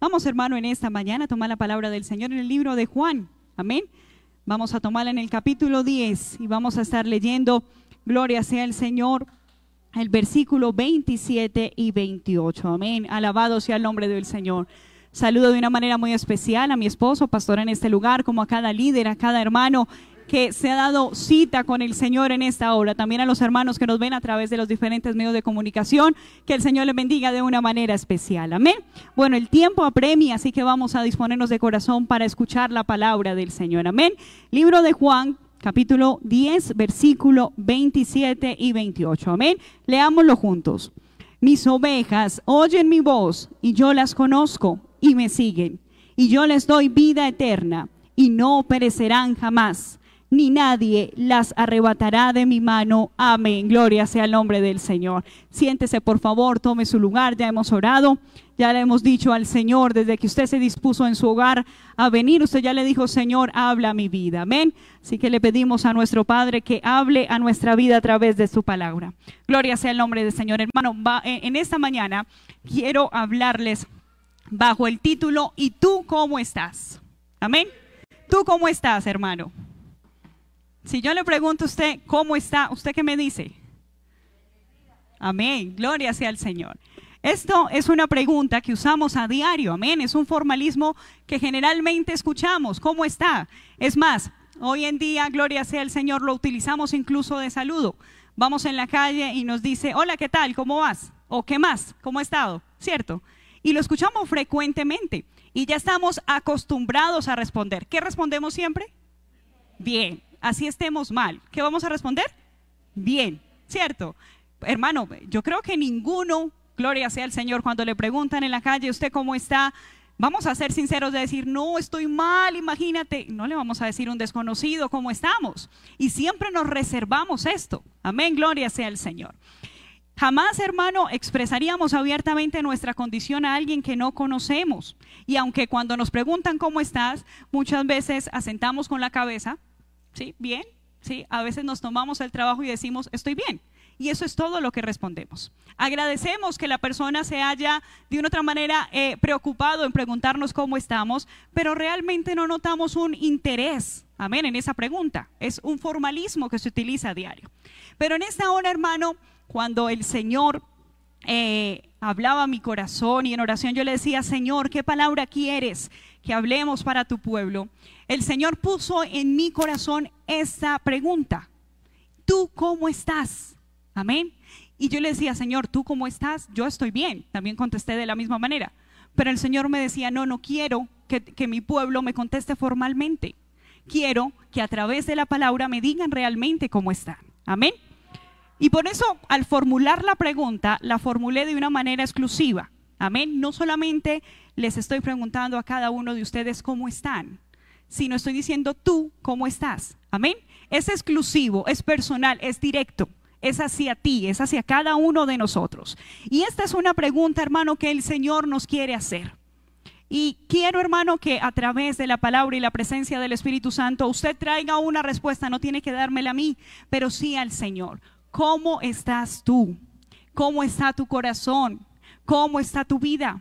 Vamos, hermano, en esta mañana a tomar la palabra del Señor en el libro de Juan. Amén. Vamos a tomarla en el capítulo 10 y vamos a estar leyendo, gloria sea el Señor, el versículo 27 y 28. Amén. Alabado sea el nombre del Señor. Saludo de una manera muy especial a mi esposo, pastor en este lugar, como a cada líder, a cada hermano que se ha dado cita con el Señor en esta hora, también a los hermanos que nos ven a través de los diferentes medios de comunicación, que el Señor les bendiga de una manera especial. Amén. Bueno, el tiempo apremia, así que vamos a disponernos de corazón para escuchar la palabra del Señor. Amén. Libro de Juan, capítulo 10, versículo 27 y 28. Amén. Leámoslo juntos. Mis ovejas oyen mi voz y yo las conozco y me siguen. Y yo les doy vida eterna y no perecerán jamás ni nadie las arrebatará de mi mano. Amén. Gloria sea el nombre del Señor. Siéntese, por favor, tome su lugar. Ya hemos orado, ya le hemos dicho al Señor, desde que usted se dispuso en su hogar a venir, usted ya le dijo, Señor, habla mi vida. Amén. Así que le pedimos a nuestro Padre que hable a nuestra vida a través de su palabra. Gloria sea el nombre del Señor. Hermano, eh, en esta mañana quiero hablarles bajo el título ¿Y tú cómo estás? Amén. ¿Tú cómo estás, hermano? Si yo le pregunto a usted, ¿cómo está? ¿Usted qué me dice? Amén. Gloria sea al Señor. Esto es una pregunta que usamos a diario, amén. Es un formalismo que generalmente escuchamos. ¿Cómo está? Es más, hoy en día, gloria sea al Señor, lo utilizamos incluso de saludo. Vamos en la calle y nos dice, hola, ¿qué tal? ¿Cómo vas? ¿O qué más? ¿Cómo ha estado? ¿Cierto? Y lo escuchamos frecuentemente y ya estamos acostumbrados a responder. ¿Qué respondemos siempre? Bien así estemos mal. ¿Qué vamos a responder? Bien, ¿cierto? Hermano, yo creo que ninguno, gloria sea el Señor, cuando le preguntan en la calle, ¿usted cómo está? Vamos a ser sinceros de decir, no, estoy mal, imagínate. No le vamos a decir un desconocido cómo estamos. Y siempre nos reservamos esto. Amén, gloria sea el Señor. Jamás, hermano, expresaríamos abiertamente nuestra condición a alguien que no conocemos. Y aunque cuando nos preguntan cómo estás, muchas veces asentamos con la cabeza, ¿Sí? ¿Bien? ¿Sí? A veces nos tomamos el trabajo y decimos, estoy bien. Y eso es todo lo que respondemos. Agradecemos que la persona se haya de una otra manera eh, preocupado en preguntarnos cómo estamos, pero realmente no notamos un interés, amén, en esa pregunta. Es un formalismo que se utiliza a diario. Pero en esta hora, hermano, cuando el Señor eh, hablaba mi corazón y en oración yo le decía, Señor, ¿qué palabra quieres que hablemos para tu pueblo? el Señor puso en mi corazón esta pregunta. ¿Tú cómo estás? Amén. Y yo le decía, Señor, ¿tú cómo estás? Yo estoy bien. También contesté de la misma manera. Pero el Señor me decía, no, no quiero que, mi pueblo me conteste formalmente. Quiero que a través de la palabra me digan realmente cómo están. Amén. Y por eso, al formular la pregunta, la formulé de una manera exclusiva. Amén. No solamente les estoy preguntando a cada uno de ustedes cómo están, sino estoy diciendo tú cómo estás. Amén. Es exclusivo, es personal, es directo. Es hacia ti, es hacia cada uno de nosotros. Y esta es una pregunta, hermano, que el Señor nos quiere hacer. Y quiero, hermano, que a través de la palabra y la presencia del Espíritu Santo usted traiga una respuesta. No tiene que dármela a mí, pero sí al Señor. ¿Cómo estás tú? ¿Cómo está tu corazón? ¿Cómo está tu vida?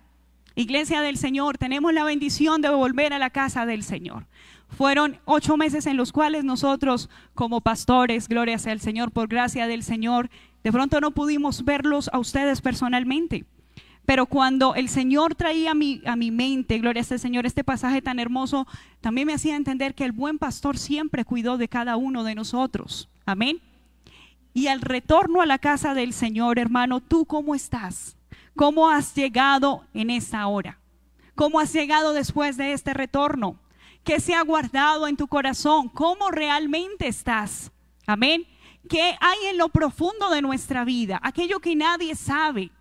Iglesia del Señor, tenemos la bendición de volver a la casa del Señor. Fueron ocho meses en los cuales nosotros como pastores, gloria sea al Señor, por gracia del Señor, de pronto no pudimos verlos a ustedes personalmente. Pero cuando el Señor traía a mi, a mi mente, gloria sea al Señor, este pasaje tan hermoso, también me hacía entender que el buen pastor siempre cuidó de cada uno de nosotros. Amén. Y al retorno a la casa del Señor, hermano, ¿tú cómo estás? ¿Cómo has llegado en esta hora? ¿Cómo has llegado después de este retorno? ¿Qué se ha guardado en tu corazón? ¿Cómo realmente estás? Amén. ¿Qué hay en lo profundo de nuestra vida? Aquello que nadie sabe.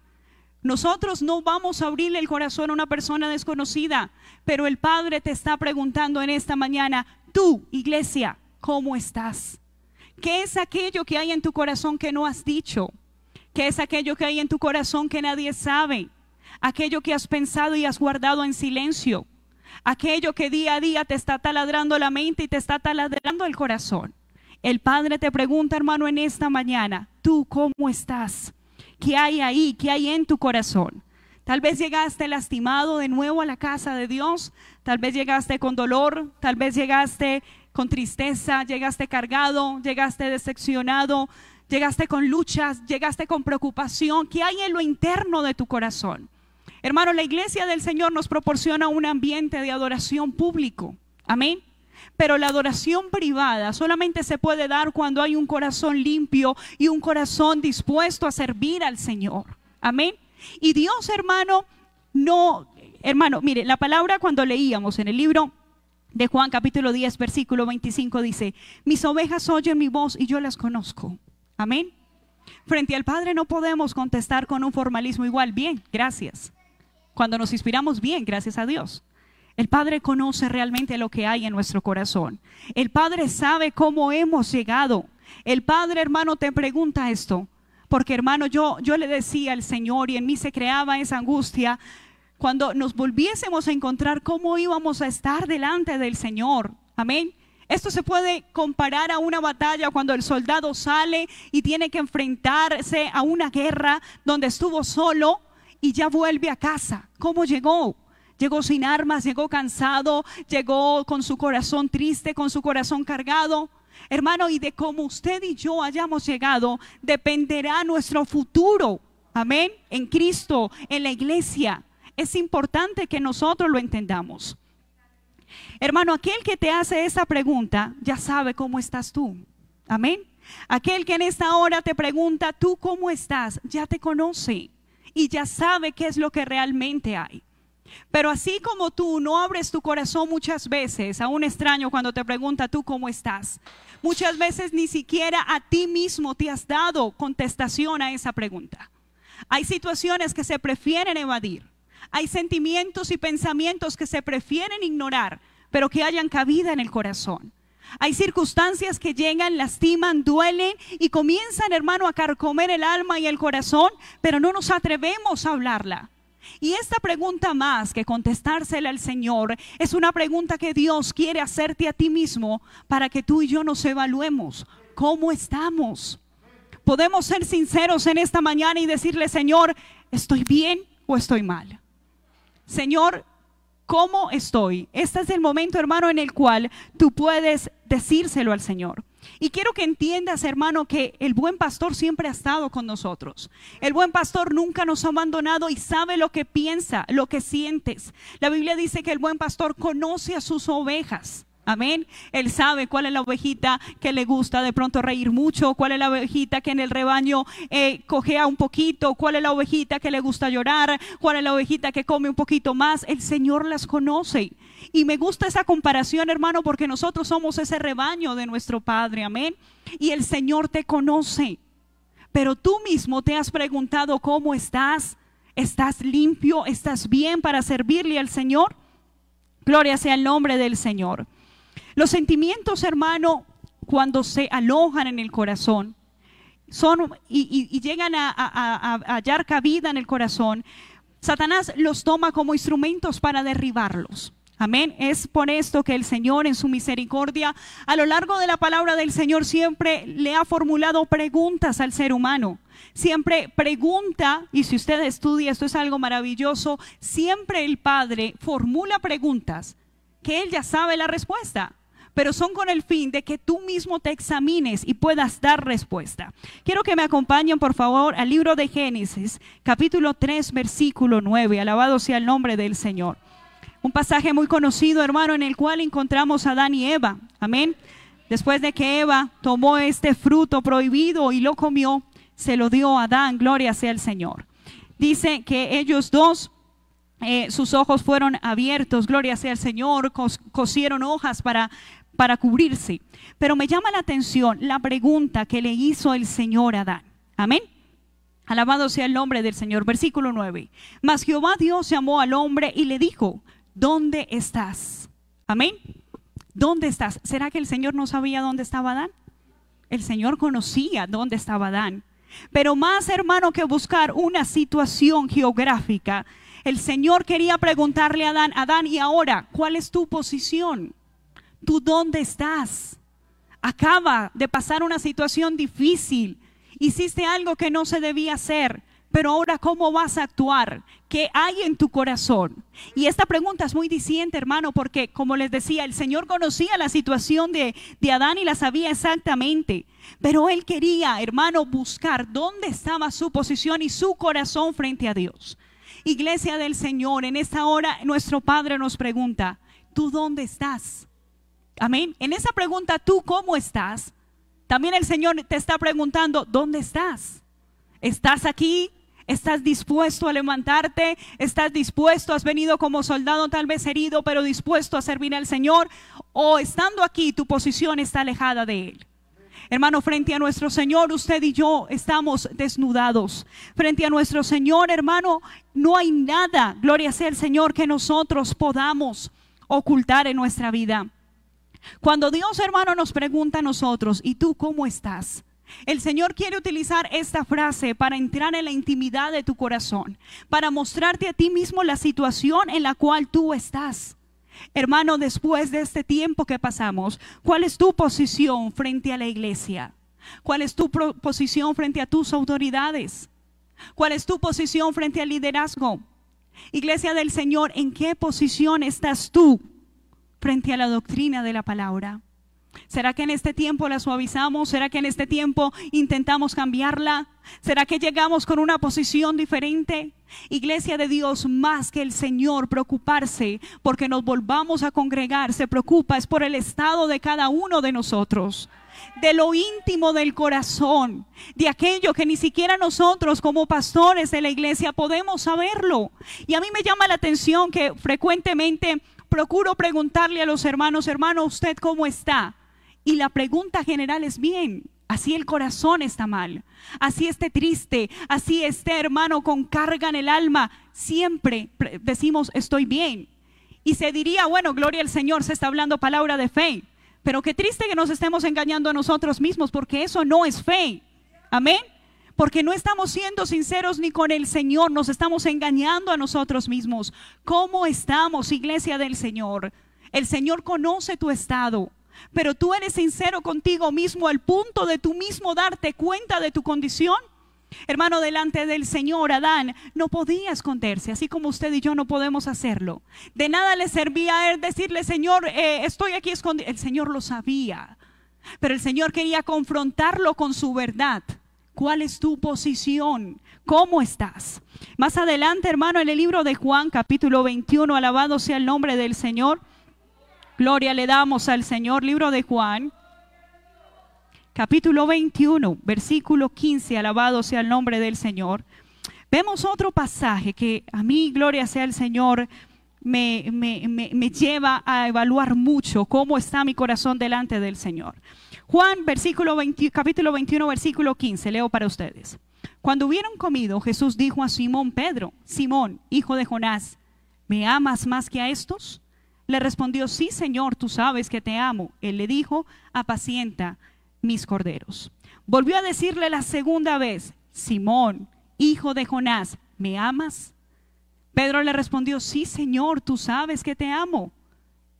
Nosotros no vamos a abrirle el corazón a una persona desconocida, pero el Padre te está preguntando en esta mañana, tú, iglesia, ¿cómo estás? ¿Qué es aquello que hay en tu corazón que no has dicho? ¿Qué es aquello que hay en tu corazón que nadie sabe? Aquello que has pensado y has guardado en silencio aquello que día a día te está taladrando la mente y te está taladrando el corazón. El Padre te pregunta, hermano, en esta mañana, ¿tú cómo estás? ¿Qué hay ahí? ¿Qué hay en tu corazón? Tal vez llegaste lastimado de nuevo a la casa de Dios, tal vez llegaste con dolor, tal vez llegaste con tristeza, llegaste cargado, llegaste decepcionado, llegaste con luchas, llegaste con preocupación. ¿Qué hay en lo interno de tu corazón? Hermano, la iglesia del Señor nos proporciona un ambiente de adoración público. Amén. Pero la adoración privada solamente se puede dar cuando hay un corazón limpio y un corazón dispuesto a servir al Señor. Amén. Y Dios, hermano, no, hermano, mire, la palabra cuando leíamos en el libro de Juan capítulo 10, versículo 25 dice, mis ovejas oyen mi voz y yo las conozco. Amén. Frente al Padre no podemos contestar con un formalismo igual. Bien, gracias. Cuando nos inspiramos bien, gracias a Dios. El Padre conoce realmente lo que hay en nuestro corazón. El Padre sabe cómo hemos llegado. El Padre, hermano, te pregunta esto. Porque, hermano, yo, yo le decía al Señor y en mí se creaba esa angustia cuando nos volviésemos a encontrar cómo íbamos a estar delante del Señor. Amén. Esto se puede comparar a una batalla cuando el soldado sale y tiene que enfrentarse a una guerra donde estuvo solo y ya vuelve a casa. ¿Cómo llegó? Llegó sin armas, llegó cansado, llegó con su corazón triste, con su corazón cargado. Hermano, y de cómo usted y yo hayamos llegado, dependerá nuestro futuro. Amén. En Cristo, en la iglesia es importante que nosotros lo entendamos. Hermano, aquel que te hace esa pregunta ya sabe cómo estás tú. Amén. Aquel que en esta hora te pregunta, ¿tú cómo estás? Ya te conoce y ya sabe qué es lo que realmente hay. Pero así como tú no abres tu corazón muchas veces a un extraño cuando te pregunta, ¿tú cómo estás? Muchas veces ni siquiera a ti mismo te has dado contestación a esa pregunta. Hay situaciones que se prefieren evadir. Hay sentimientos y pensamientos que se prefieren ignorar, pero que hayan cabida en el corazón. Hay circunstancias que llegan, lastiman, duelen y comienzan, hermano, a carcomer el alma y el corazón, pero no nos atrevemos a hablarla. Y esta pregunta más que contestársela al Señor es una pregunta que Dios quiere hacerte a ti mismo para que tú y yo nos evaluemos. ¿Cómo estamos? Podemos ser sinceros en esta mañana y decirle, Señor, ¿estoy bien o estoy mal? Señor, ¿cómo estoy? Este es el momento, hermano, en el cual tú puedes decírselo al Señor. Y quiero que entiendas, hermano, que el buen pastor siempre ha estado con nosotros. El buen pastor nunca nos ha abandonado y sabe lo que piensa, lo que sientes. La Biblia dice que el buen pastor conoce a sus ovejas. Amén. Él sabe cuál es la ovejita que le gusta de pronto reír mucho, cuál es la ovejita que en el rebaño eh, cojea un poquito, cuál es la ovejita que le gusta llorar, cuál es la ovejita que come un poquito más. El Señor las conoce. Y me gusta esa comparación, hermano, porque nosotros somos ese rebaño de nuestro Padre. Amén. Y el Señor te conoce. Pero tú mismo te has preguntado cómo estás. ¿Estás limpio? ¿Estás bien para servirle al Señor? Gloria sea el nombre del Señor. Los sentimientos, hermano, cuando se alojan en el corazón, son y, llegan a, a, hallar cabida en el corazón, Satanás los toma como instrumentos para derribarlos. Amén. Es por esto que el Señor en su misericordia, a lo largo de la palabra del Señor, siempre le ha formulado preguntas al ser humano. Siempre pregunta, y si usted estudia, esto es algo maravilloso, siempre el Padre formula preguntas que Él ya sabe la respuesta pero son con el fin de que tú mismo te examines y puedas dar respuesta. Quiero que me acompañen, por favor, al libro de Génesis, capítulo 3, versículo 9. Alabado sea el nombre del Señor. Un pasaje muy conocido, hermano, en el cual encontramos a Adán y Eva. Amén. Después de que Eva tomó este fruto prohibido y lo comió, se lo dio a Adán, gloria sea el Señor. Dice que ellos dos eh, sus ojos fueron abiertos, gloria sea el Señor, cosieron hojas para para cubrirse. Pero me llama la atención la pregunta que le hizo el Señor a Adán. Amén. Alabado sea el nombre del Señor. Versículo 9. Mas Jehová Dios llamó al hombre y le dijo, ¿dónde estás? Amén. ¿Dónde estás? ¿Será que el Señor no sabía dónde estaba Adán? El Señor conocía dónde estaba Adán. Pero más hermano que buscar una situación geográfica, el Señor quería preguntarle a Adán, Adán, ¿y ahora cuál es tu posición? ¿Tú dónde estás? Acaba de pasar una situación difícil. Hiciste algo que no se debía hacer. pero ahora ¿cómo vas a actuar? ¿Qué hay en tu corazón? Y esta pregunta es muy diciente, hermano, porque como les decía, el Señor conocía la situación de, de Adán y la sabía exactamente, pero él quería, hermano, buscar dónde estaba su posición y su corazón frente a Dios. Iglesia del Señor, en esta hora nuestro Padre nos pregunta, ¿tú dónde estás? Amén. En esa pregunta, ¿tú cómo estás? También el Señor te está preguntando, ¿dónde estás? ¿Estás aquí? ¿Estás dispuesto a levantarte? ¿Estás dispuesto? ¿Has venido como soldado tal vez herido, pero dispuesto a servir al Señor? ¿O estando aquí tu posición está alejada de Él? Hermano, frente a nuestro Señor, usted y yo estamos desnudados. Frente a nuestro Señor, hermano, no hay nada, gloria sea el Señor, que nosotros podamos ocultar en nuestra vida. Cuando Dios, hermano, nos pregunta a nosotros, ¿y tú cómo estás? El Señor quiere utilizar esta frase para entrar en la intimidad de tu corazón, para mostrarte a ti mismo la situación en la cual tú estás. Hermano, después de este tiempo que pasamos, ¿cuál es tu posición frente a la iglesia? ¿Cuál es tu posición frente a tus autoridades? ¿Cuál es tu posición frente al liderazgo? Iglesia del Señor, ¿en qué posición estás tú frente a la doctrina de la palabra? ¿Será que en este tiempo la suavizamos? ¿Será que en este tiempo intentamos cambiarla? ¿Será que llegamos con una posición diferente? Iglesia de Dios, más que el Señor preocuparse porque nos volvamos a congregar, se preocupa es por el estado de cada uno de nosotros de lo íntimo del corazón, de aquello que ni siquiera nosotros como pastores de la iglesia podemos saberlo. Y a mí me llama la atención que frecuentemente procuro preguntarle a los hermanos, hermano, ¿usted cómo está? Y la pregunta general es bien. Así el corazón está mal, así esté triste, así esté hermano con carga en el alma, siempre decimos estoy bien. Y se diría, bueno, gloria al Señor, se está hablando palabra de fe. Pero qué triste que nos estemos engañando a nosotros mismos, porque eso no es fe. Amén. Porque no estamos siendo sinceros ni con el Señor, nos estamos engañando a nosotros mismos. ¿Cómo estamos, iglesia del Señor? El Señor conoce tu estado pero tú eres sincero contigo mismo al punto de tú mismo darte cuenta de tu condición. Hermano, delante del Señor, Adán no podía esconderse, así como usted y yo no podemos hacerlo. De nada le servía a él decirle, Señor, eh, estoy aquí escondido. El Señor lo sabía, pero el Señor quería confrontarlo con su verdad. ¿Cuál es tu posición? ¿Cómo estás? Más adelante, hermano, en el libro de Juan, capítulo 21, alabado sea el nombre del Señor. Gloria le damos al Señor. Libro de Juan, capítulo 21, versículo 15. Alabado sea el nombre del Señor. Vemos otro pasaje que a mí, gloria sea el Señor, me, me, lleva a evaluar mucho cómo está mi corazón delante del Señor. Juan, versículo 20, capítulo 21, versículo 15. Leo para ustedes. Cuando hubieron comido, Jesús dijo a Simón Pedro, Simón, hijo de Jonás, ¿me amas más que a estos? Le respondió, sí, Señor, tú sabes que te amo. Él le dijo, apacienta mis corderos. Volvió a decirle la segunda vez, Simón, hijo de Jonás, ¿me amas? Pedro le respondió, sí, Señor, tú sabes que te amo.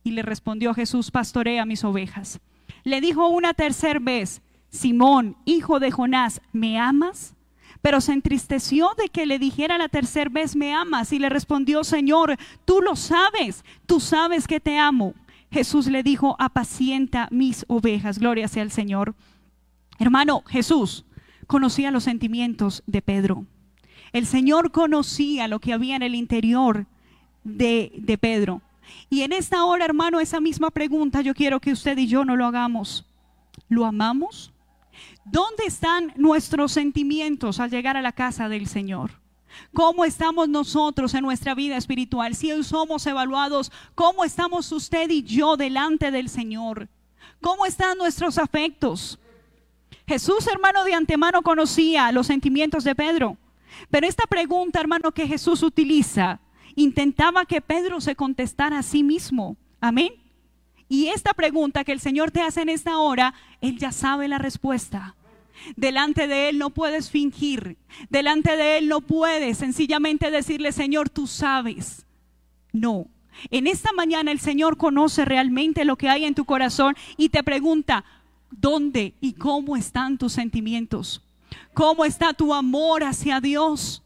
Y le respondió Jesús, pastorea mis ovejas. Le dijo una tercera vez, Simón, hijo de Jonás, ¿me amas? pero se entristeció de que le dijera la tercera vez, me amas, y le respondió, Señor, tú lo sabes, tú sabes que te amo. Jesús le dijo, apacienta mis ovejas, gloria sea al Señor. Hermano, Jesús conocía los sentimientos de Pedro. El Señor conocía lo que había en el interior de, de Pedro. Y en esta hora, hermano, esa misma pregunta yo quiero que usted y yo no lo hagamos. ¿Lo amamos? ¿Dónde están nuestros sentimientos al llegar a la casa del Señor? ¿Cómo estamos nosotros en nuestra vida espiritual? Si somos evaluados, ¿cómo estamos usted y yo delante del Señor? ¿Cómo están nuestros afectos? Jesús, hermano, de antemano conocía los sentimientos de Pedro. Pero esta pregunta, hermano, que Jesús utiliza, intentaba que Pedro se contestara a sí mismo. Amén. Y esta pregunta que el Señor te hace en esta hora, Él ya sabe la respuesta. Delante de Él no puedes fingir. Delante de Él no puedes sencillamente decirle, Señor, tú sabes. No. En esta mañana el Señor conoce realmente lo que hay en tu corazón y te pregunta, ¿dónde y cómo están tus sentimientos? ¿Cómo está tu amor hacia Dios?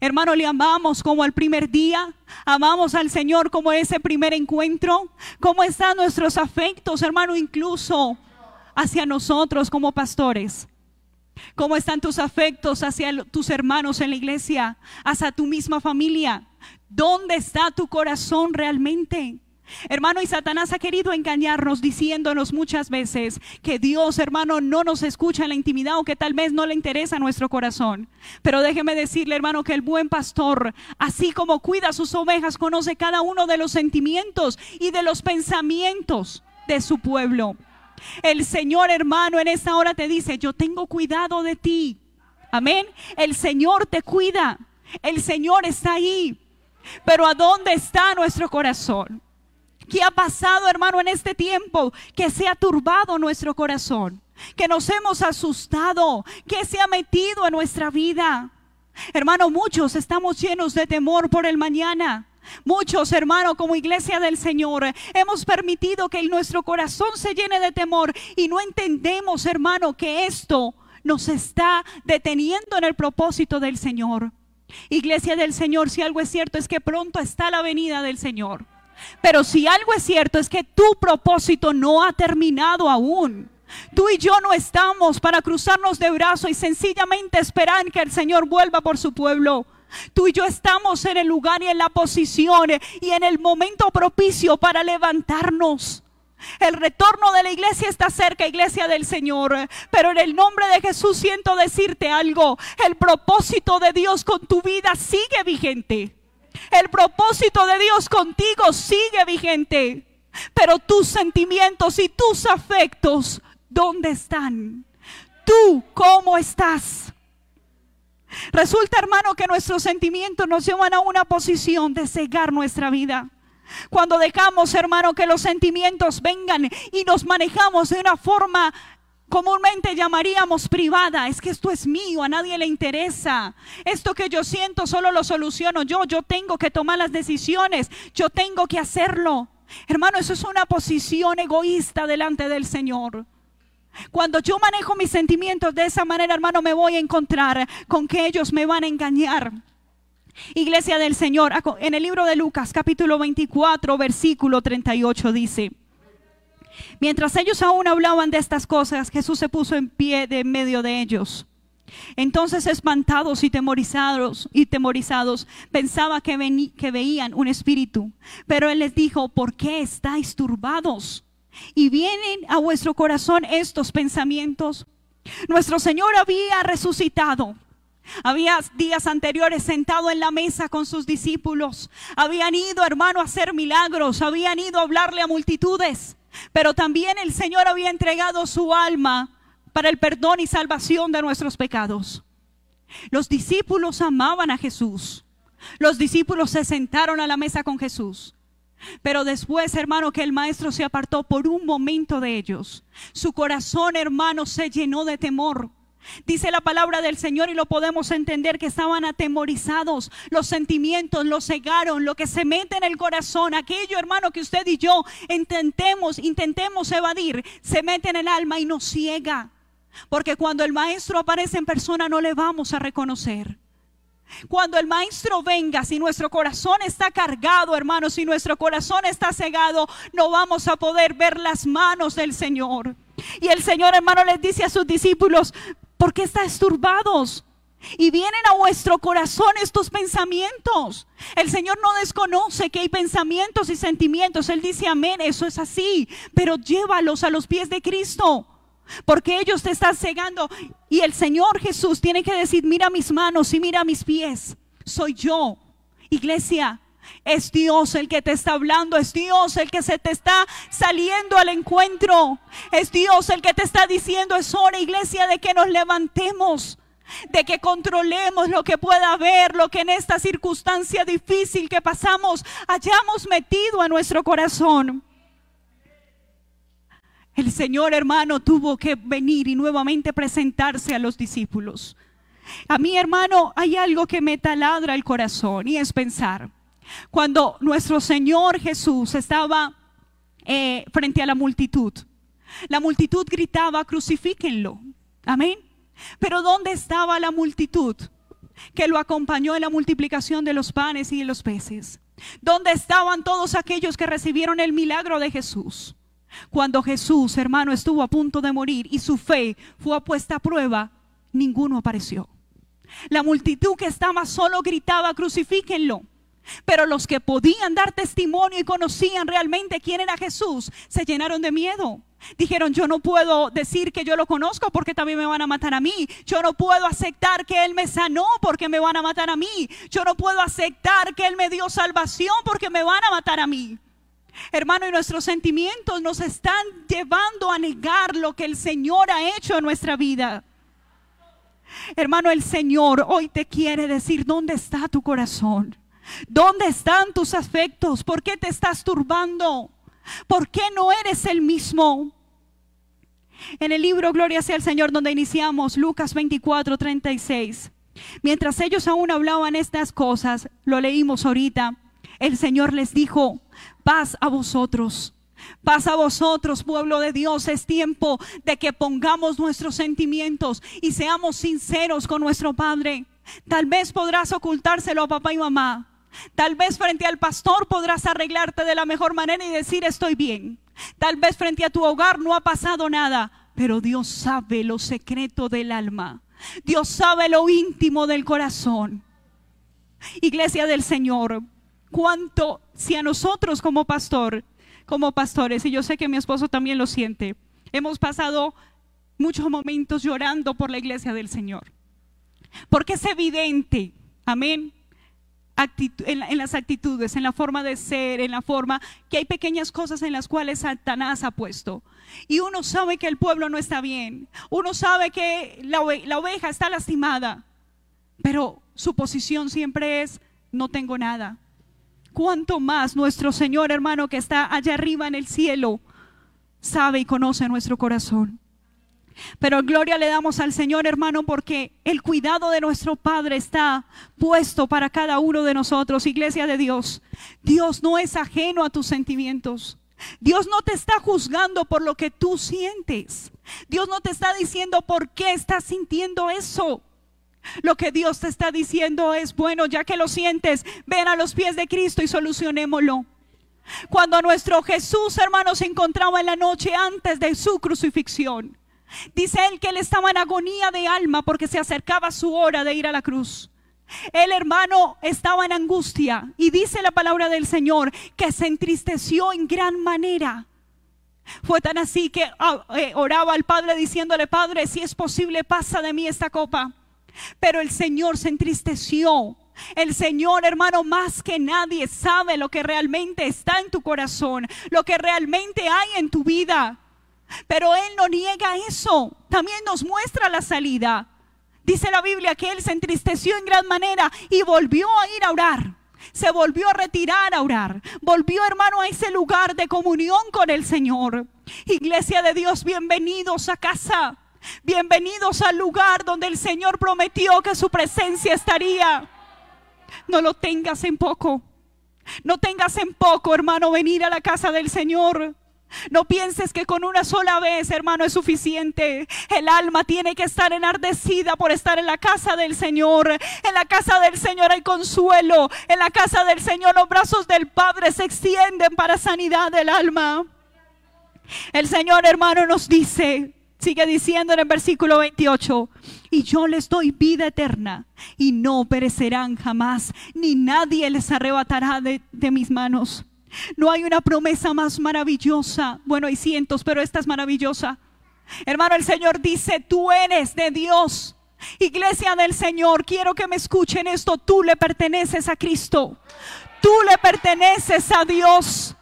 Hermano, le amamos como el primer día. Amamos al Señor como ese primer encuentro. ¿Cómo están nuestros afectos, hermano, incluso hacia nosotros como pastores? ¿Cómo están tus afectos hacia tus hermanos en la iglesia, hacia tu misma familia? ¿Dónde está tu corazón realmente? Hermano, y Satanás ha querido engañarnos diciéndonos muchas veces que Dios, hermano, no nos escucha en la intimidad o que tal vez no le interesa nuestro corazón. Pero déjeme decirle, hermano, que el buen pastor, así como cuida sus ovejas, conoce cada uno de los sentimientos y de los pensamientos de su pueblo. El Señor, hermano, en esta hora te dice, yo tengo cuidado de ti. Amén. El Señor te cuida. El Señor está ahí. Pero ¿a dónde está nuestro corazón? ¿Qué ha pasado, hermano, en este tiempo? Que se ha turbado nuestro corazón, que nos hemos asustado, que se ha metido en nuestra vida. Hermano, muchos estamos llenos de temor por el mañana. Muchos, hermano, como iglesia del Señor, hemos permitido que nuestro corazón se llene de temor y no entendemos, hermano, que esto nos está deteniendo en el propósito del Señor. Iglesia del Señor, si algo es cierto es que pronto está la venida del Señor. Pero si algo es cierto es que tu propósito no ha terminado aún. Tú y yo no estamos para cruzarnos de brazos y sencillamente esperar que el Señor vuelva por su pueblo. Tú y yo estamos en el lugar y en la posición y en el momento propicio para levantarnos. El retorno de la iglesia está cerca, iglesia del Señor. Pero en el nombre de Jesús siento decirte algo. El propósito de Dios con tu vida sigue vigente. El propósito de Dios contigo sigue vigente. Pero tus sentimientos y tus afectos, ¿dónde están? ¿Tú cómo estás? Resulta, hermano, que nuestros sentimientos nos llevan a una posición de cegar nuestra vida. Cuando dejamos, hermano, que los sentimientos vengan y nos manejamos de una forma comúnmente llamaríamos privada, es que esto es mío, a nadie le interesa. Esto que yo siento solo lo soluciono yo, yo tengo que tomar las decisiones, yo tengo que hacerlo. Hermano, eso es una posición egoísta delante del Señor. Cuando yo manejo mis sentimientos de esa manera, hermano, me voy a encontrar con que ellos me van a engañar. Iglesia del Señor, en el libro de Lucas capítulo 24, versículo 38 dice, Mientras ellos aún hablaban de estas cosas, Jesús se puso en pie de medio de ellos. Entonces espantados y temorizados y temorizados pensaba que, que veían un espíritu, pero él les dijo, ¿por qué estáis turbados? Y vienen a vuestro corazón estos pensamientos. Nuestro Señor había resucitado. Había días anteriores sentado en la mesa con sus discípulos. Habían ido, hermano, a hacer milagros. Habían ido a hablarle a multitudes. Pero también el Señor había entregado su alma para el perdón y salvación de nuestros pecados. Los discípulos amaban a Jesús. Los discípulos se sentaron a la mesa con Jesús. Pero después, hermano, que el maestro se apartó por un momento de ellos, su corazón, hermano, se llenó de temor. Dice la palabra del Señor y lo podemos entender que estaban atemorizados, los sentimientos los cegaron, lo que se mete en el corazón, aquello hermano que usted y yo intentemos, intentemos evadir, se mete en el alma y nos ciega. Porque cuando el maestro aparece en persona no le vamos a reconocer. Cuando el maestro venga, si nuestro corazón está cargado, hermano, si nuestro corazón está cegado, no vamos a poder ver las manos del Señor. Y el Señor, hermano, les dice a sus discípulos, ¿Por qué estáis turbados? Y vienen a vuestro corazón estos pensamientos. El Señor no desconoce que hay pensamientos y sentimientos. Él dice, amén, eso es así. Pero llévalos a los pies de Cristo. Porque ellos te están cegando. Y el Señor Jesús tiene que decir, mira mis manos y mira mis pies. Soy yo. Iglesia, es Dios el que te está hablando, es Dios el que se te está saliendo al encuentro. Es Dios el que te está diciendo, es hora, iglesia, de que nos levantemos, de que controlemos lo que pueda haber, lo que en esta circunstancia difícil que pasamos hayamos metido a nuestro corazón. El Señor hermano tuvo que venir y nuevamente presentarse a los discípulos. A mí hermano hay algo que me taladra el corazón y es pensar. Cuando nuestro Señor Jesús estaba eh, frente a la multitud, la multitud gritaba, crucifíquenlo. Amén. Pero ¿dónde estaba la multitud que lo acompañó en la multiplicación de los panes y de los peces? ¿Dónde estaban todos aquellos que recibieron el milagro de Jesús? Cuando Jesús, hermano, estuvo a punto de morir y su fe fue puesta a prueba, ninguno apareció. La multitud que estaba solo gritaba, crucifíquenlo. Pero los que podían dar testimonio y conocían realmente quién era Jesús, se llenaron de miedo. Dijeron, yo no puedo decir que yo lo conozco porque también me van a matar a mí. Yo no puedo aceptar que Él me sanó porque me van a matar a mí. Yo no puedo aceptar que Él me dio salvación porque me van a matar a mí. Hermano, y nuestros sentimientos nos están llevando a negar lo que el Señor ha hecho en nuestra vida. Hermano, el Señor hoy te quiere decir, ¿dónde está tu corazón? ¿Dónde están tus afectos? ¿Por qué te estás turbando? ¿Por qué no eres el mismo? En el libro Gloria sea el Señor, donde iniciamos, Lucas 24, 36. Mientras ellos aún hablaban estas cosas, lo leímos ahorita, el Señor les dijo, paz a vosotros. Paz a vosotros, pueblo de Dios. Es tiempo de que pongamos nuestros sentimientos y seamos sinceros con nuestro Padre. Tal vez podrás ocultárselo a papá y mamá, Tal vez frente al pastor podrás arreglarte de la mejor manera y decir estoy bien. Tal vez frente a tu hogar no ha pasado nada, pero Dios sabe lo secreto del alma. Dios sabe lo íntimo del corazón. Iglesia del Señor, cuánto si a nosotros como pastor, como pastores, y yo sé que mi esposo también lo siente, hemos pasado muchos momentos llorando por la iglesia del Señor. Porque es evidente, amén, en, las actitudes, en la forma de ser, en la forma que hay pequeñas cosas en las cuales Satanás ha puesto. Y uno sabe que el pueblo no está bien, uno sabe que la, la oveja está lastimada, pero su posición siempre es, no tengo nada. ¿Cuánto más nuestro Señor hermano que está allá arriba en el cielo sabe y conoce nuestro corazón? Pero gloria le damos al Señor, hermano, porque el cuidado de nuestro Padre está puesto para cada uno de nosotros, iglesia de Dios. Dios no es ajeno a tus sentimientos. Dios no te está juzgando por lo que tú sientes. Dios no te está diciendo por qué estás sintiendo eso. Lo que Dios te está diciendo es, bueno, ya que lo sientes, ven a los pies de Cristo y solucionémoslo. Cuando nuestro Jesús, hermano, se encontraba en la noche antes de su crucifixión, Dice él que él estaba en agonía de alma porque se acercaba su hora de ir a la cruz. El hermano estaba en angustia y dice la palabra del Señor que se entristeció en gran manera. Fue tan así que ah, eh, oraba al Padre diciéndole, Padre, si es posible, pasa de mí esta copa. Pero el Señor se entristeció. El Señor, hermano, más que nadie sabe lo que realmente está en tu corazón, lo que realmente hay en tu vida. Pero Él no niega eso. También nos muestra la salida. Dice la Biblia que Él se entristeció en gran manera y volvió a ir a orar. Se volvió a retirar a orar. Volvió, hermano, a ese lugar de comunión con el Señor. Iglesia de Dios, bienvenidos a casa. Bienvenidos al lugar donde el Señor prometió que su presencia estaría. No lo tengas en poco. No tengas en poco, hermano, venir a la casa del Señor. No pienses que con una sola vez, hermano, es suficiente. El alma tiene que estar enardecida por estar en la casa del Señor. En la casa del Señor hay consuelo. En la casa del Señor los brazos del Padre se extienden para sanidad del alma. El Señor, hermano, nos dice, sigue diciendo en el versículo 28, y yo les doy vida eterna y no perecerán jamás, ni nadie les arrebatará de, de mis manos. No hay una promesa más maravillosa. Bueno, hay cientos, pero esta es maravillosa. Hermano, el Señor dice, tú eres de Dios. Iglesia del Señor, quiero que me escuchen esto. Tú le perteneces a Cristo. Tú le perteneces a Dios.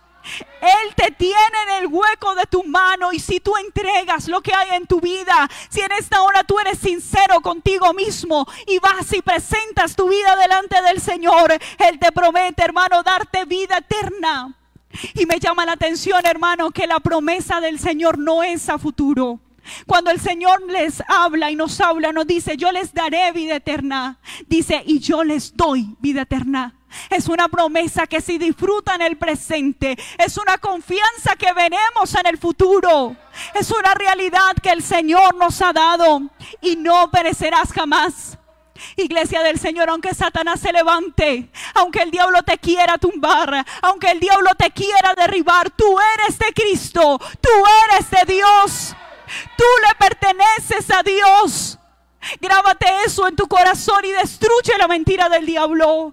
Él te tiene en el hueco de tu mano y si tú entregas lo que hay en tu vida, si en esta hora tú eres sincero contigo mismo y vas y presentas tu vida delante del Señor, Él te promete, hermano, darte vida eterna. Y me llama la atención, hermano, que la promesa del Señor no es a futuro. Cuando el Señor les habla y nos habla, nos dice, yo les daré vida eterna. Dice, y yo les doy vida eterna. Es una promesa que si disfruta en el presente, es una confianza que veremos en el futuro. Es una realidad que el Señor nos ha dado y no perecerás jamás. Iglesia del Señor, aunque Satanás se levante, aunque el diablo te quiera tumbar, aunque el diablo te quiera derribar, tú eres de Cristo, tú eres de Dios, tú le perteneces a Dios. Grábate eso en tu corazón y destruye la mentira del diablo.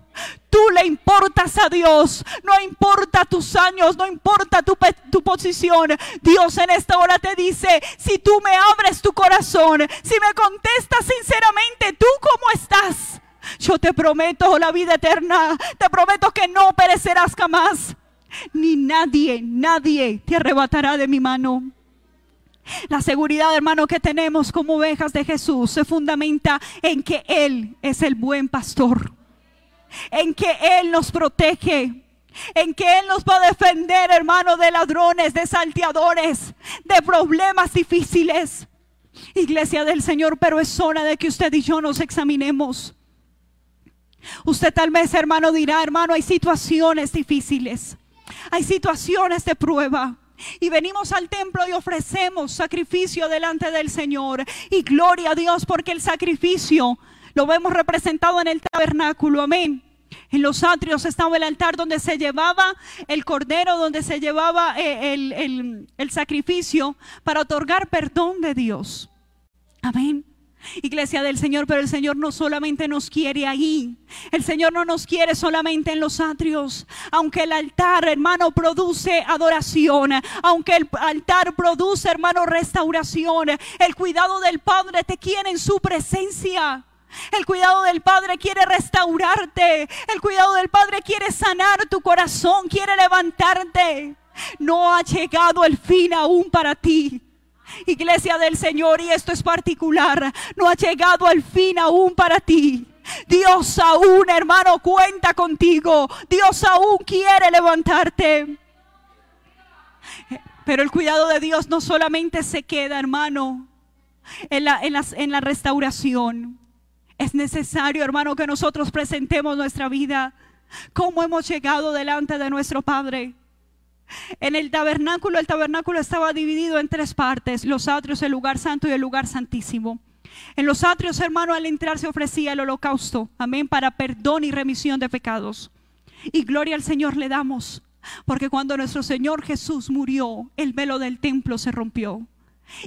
Tú le importas a Dios. No importa tus años, no importa tu, tu, posición. Dios en esta hora te dice, si tú me abres tu corazón, si me contestas sinceramente, ¿tú cómo estás? Yo te prometo la vida eterna. Te prometo que no perecerás jamás. Ni nadie, nadie te arrebatará de mi mano. La seguridad, hermano, que tenemos como ovejas de Jesús se fundamenta en que Él es el buen pastor, en que Él nos protege, en que Él nos va a defender, hermano, de ladrones, de salteadores, de problemas difíciles. Iglesia del Señor, pero es hora de que usted y yo nos examinemos. Usted tal vez, hermano, dirá, hermano, hay situaciones difíciles, hay situaciones de prueba. Y venimos al templo y ofrecemos sacrificio delante del Señor. Y gloria a Dios porque el sacrificio lo vemos representado en el tabernáculo. Amén. En los atrios estaba el altar donde se llevaba el cordero, donde se llevaba eh, el, el sacrificio para otorgar perdón de Dios. Amén iglesia del Señor, pero el Señor no solamente nos quiere ahí. El Señor no nos quiere solamente en los atrios. Aunque el altar, hermano, produce adoración. Aunque el altar produce, hermano, restauración. El cuidado del Padre te quiere en su presencia. El cuidado del Padre quiere restaurarte. El cuidado del Padre quiere sanar tu corazón, quiere levantarte. No ha llegado el fin aún para ti. Iglesia del Señor, y esto es particular, no ha llegado el fin aún para ti. Dios aún, hermano, cuenta contigo. Dios aún quiere levantarte. Pero el cuidado de Dios no solamente se queda, hermano, en la, en la restauración. Es necesario, hermano, que nosotros presentemos nuestra vida. como hemos llegado delante de nuestro Padre? En el tabernáculo, el tabernáculo estaba dividido en tres partes, los atrios, el lugar santo y el lugar santísimo. En los atrios, hermano, al entrar se ofrecía el holocausto, amén, para perdón y remisión de pecados. Y gloria al Señor le damos, porque cuando nuestro Señor Jesús murió, el velo del templo se rompió.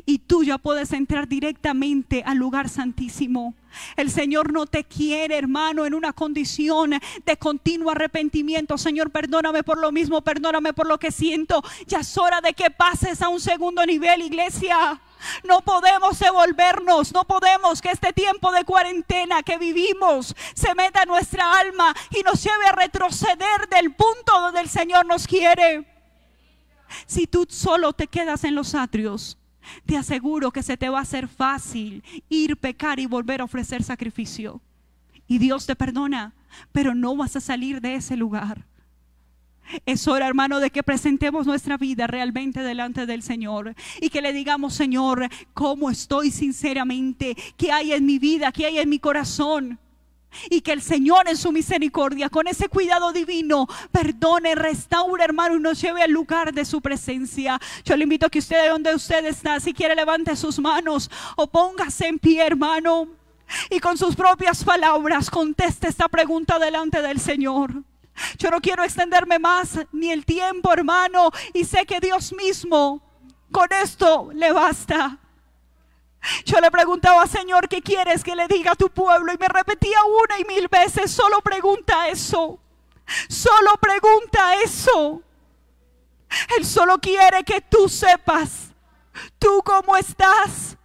Y tú ya puedes entrar directamente al lugar santísimo. El Señor no te quiere, hermano, en una condición de continuo arrepentimiento. Señor, perdóname por lo mismo, perdóname por lo que siento. Ya es hora de que pases a un segundo nivel, iglesia. No podemos devolvernos, no podemos que este tiempo de cuarentena que vivimos se meta en nuestra alma y nos lleve a retroceder del punto donde el Señor nos quiere. Si tú solo te quedas en los atrios, te aseguro que se te va a hacer fácil ir, pecar y volver a ofrecer sacrificio. Y Dios te perdona, pero no vas a salir de ese lugar. Es hora, hermano, de que presentemos nuestra vida realmente delante del Señor y que le digamos, Señor, cómo estoy sinceramente, qué hay en mi vida, qué hay en mi corazón. Y que el Señor en su misericordia, con ese cuidado divino, perdone, restaure, hermano, y nos lleve al lugar de su presencia. Yo le invito a que usted, de donde usted está, si quiere, levante sus manos o póngase en pie, hermano. Y con sus propias palabras conteste esta pregunta delante del Señor. Yo no quiero extenderme más ni el tiempo, hermano, y sé que Dios mismo con esto le basta. Yo le preguntaba, Señor, ¿qué quieres que le diga a tu pueblo? Y me repetía una y mil veces, solo pregunta eso. Solo pregunta eso. Él solo quiere que tú sepas, tú cómo estás.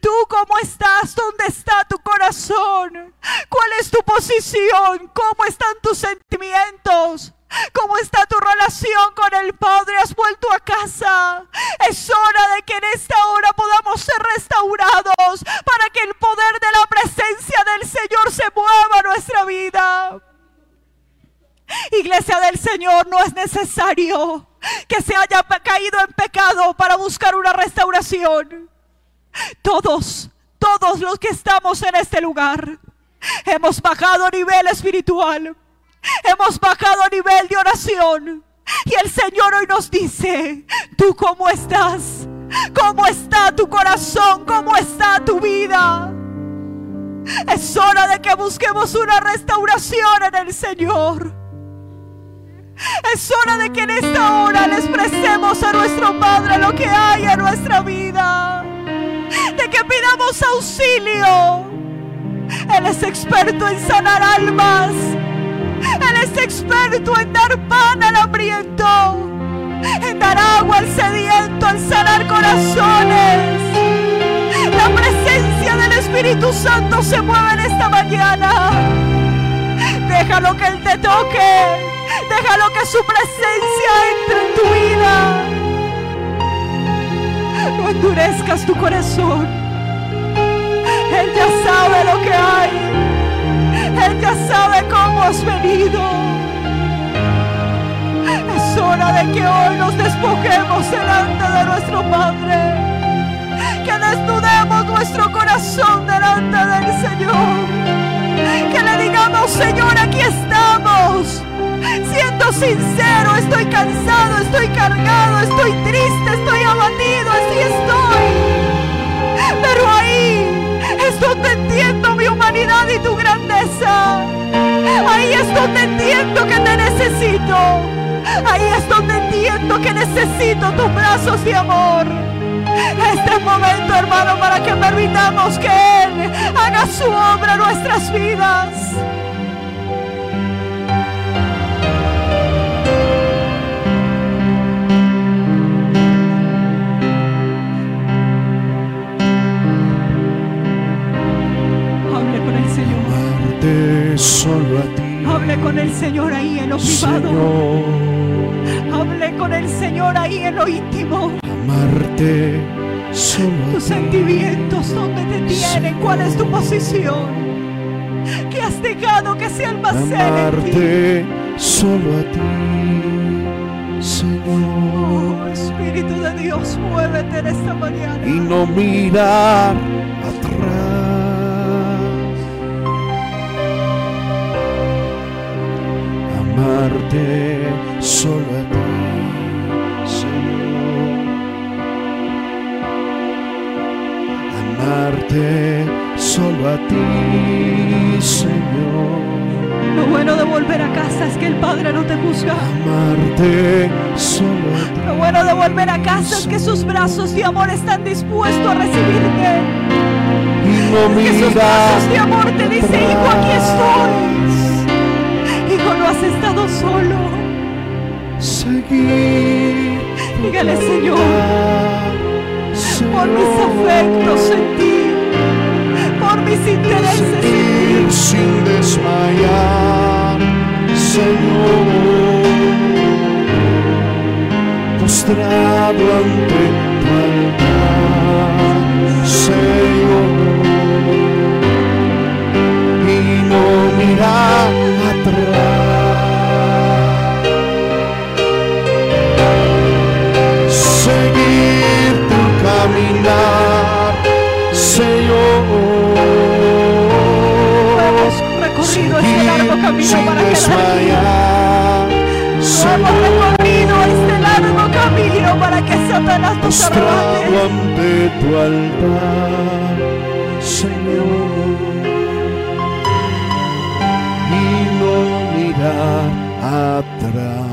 Tú cómo estás, dónde está tu corazón, cuál es tu posición, cómo están tus sentimientos. ¿Cómo está tu relación con el Padre? ¿Has vuelto a casa? Es hora de que en esta hora podamos ser restaurados para que el poder de la presencia del Señor se mueva a nuestra vida. Iglesia del Señor, no es necesario que se haya caído en pecado para buscar una restauración. Todos, todos los que estamos en este lugar, hemos bajado nivel espiritual Hemos bajado a nivel de oración. Y el Señor hoy nos dice, ¿tú cómo estás? ¿Cómo está tu corazón? ¿Cómo está tu vida? Es hora de que busquemos una restauración en el Señor. Es hora de que en esta hora le expresemos a nuestro Padre lo que hay en nuestra vida. De que pidamos auxilio. Él es experto en sanar almas. Él es experto en dar pan al hambriento. En dar agua al sediento, en sanar corazones. La presencia del Espíritu Santo se mueve en esta mañana. Déjalo que Él te toque. Déjalo que su presencia entre en tu vida. No endurezcas tu corazón. Él ya sabe lo que hay. Ya sabe cómo has venido. Es hora de que hoy nos despojemos delante de nuestro Padre. Que desnudemos nuestro corazón delante del Señor. Que le digamos, Señor, aquí estamos. Siendo sincero, estoy cansado, estoy cargado, estoy triste, estoy abatido, así estoy. Pero ahí es donde entiendo necesito tus brazos de amor. Este es momento, hermano, para que permitamos que Él haga su obra en nuestras vidas. Hable con el Señor. Amarte solo a ti. Hable con el Señor ahí en lo privado. Hable con el Señor ahí en lo íntimo. amarte solo a Tus ti. sentimientos, ¿dónde te tienen? ¿Cuál es tu posición? ¿Qué has dejado que se almacene en ti? Amarte solo a ti, Señor. Oh, Espíritu de Dios, muévete en esta mañana. Y no mirar atrás. Amarte solo a ti, Amarte solo a ti, Señor. Lo bueno de volver a casa es que el Padre no te juzga. Amarte solo a ti. Lo bueno de volver a casa es que sus brazos de amor están dispuestos a recibirte. Y no Que sus brazos de amor te dice, hijo, aquí estoy. Hijo, no has estado solo. seguir. Dígale, Señor, Por mis Señor, afectos ti. Por mis intereses seguir sin desmayar, Señor, postrado ante tu altar, Señor, y no mirar atrás. Satanás nos arrebate. ante tu altar, Señor. Y no mirar atrás.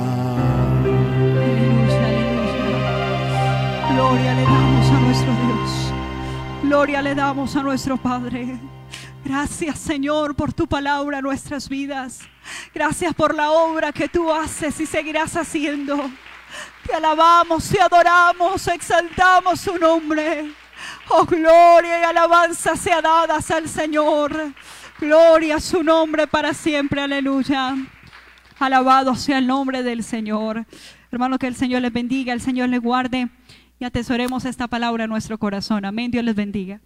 Aleluya, aleluya. Gloria le damos a nuestro Dios. Gloria le damos a nuestro Padre. Gracias Señor por tu palabra en nuestras vidas. Gracias por la obra que tú haces y seguirás haciendo. Te alabamos, te adoramos, exaltamos su nombre. Oh, gloria y alabanza sea dadas al Señor. Gloria a su nombre para siempre. Aleluya. Alabado sea el nombre del Señor. Hermano, que el Señor les bendiga, el Señor les guarde y atesoremos esta palabra en nuestro corazón. Amén. Dios les bendiga.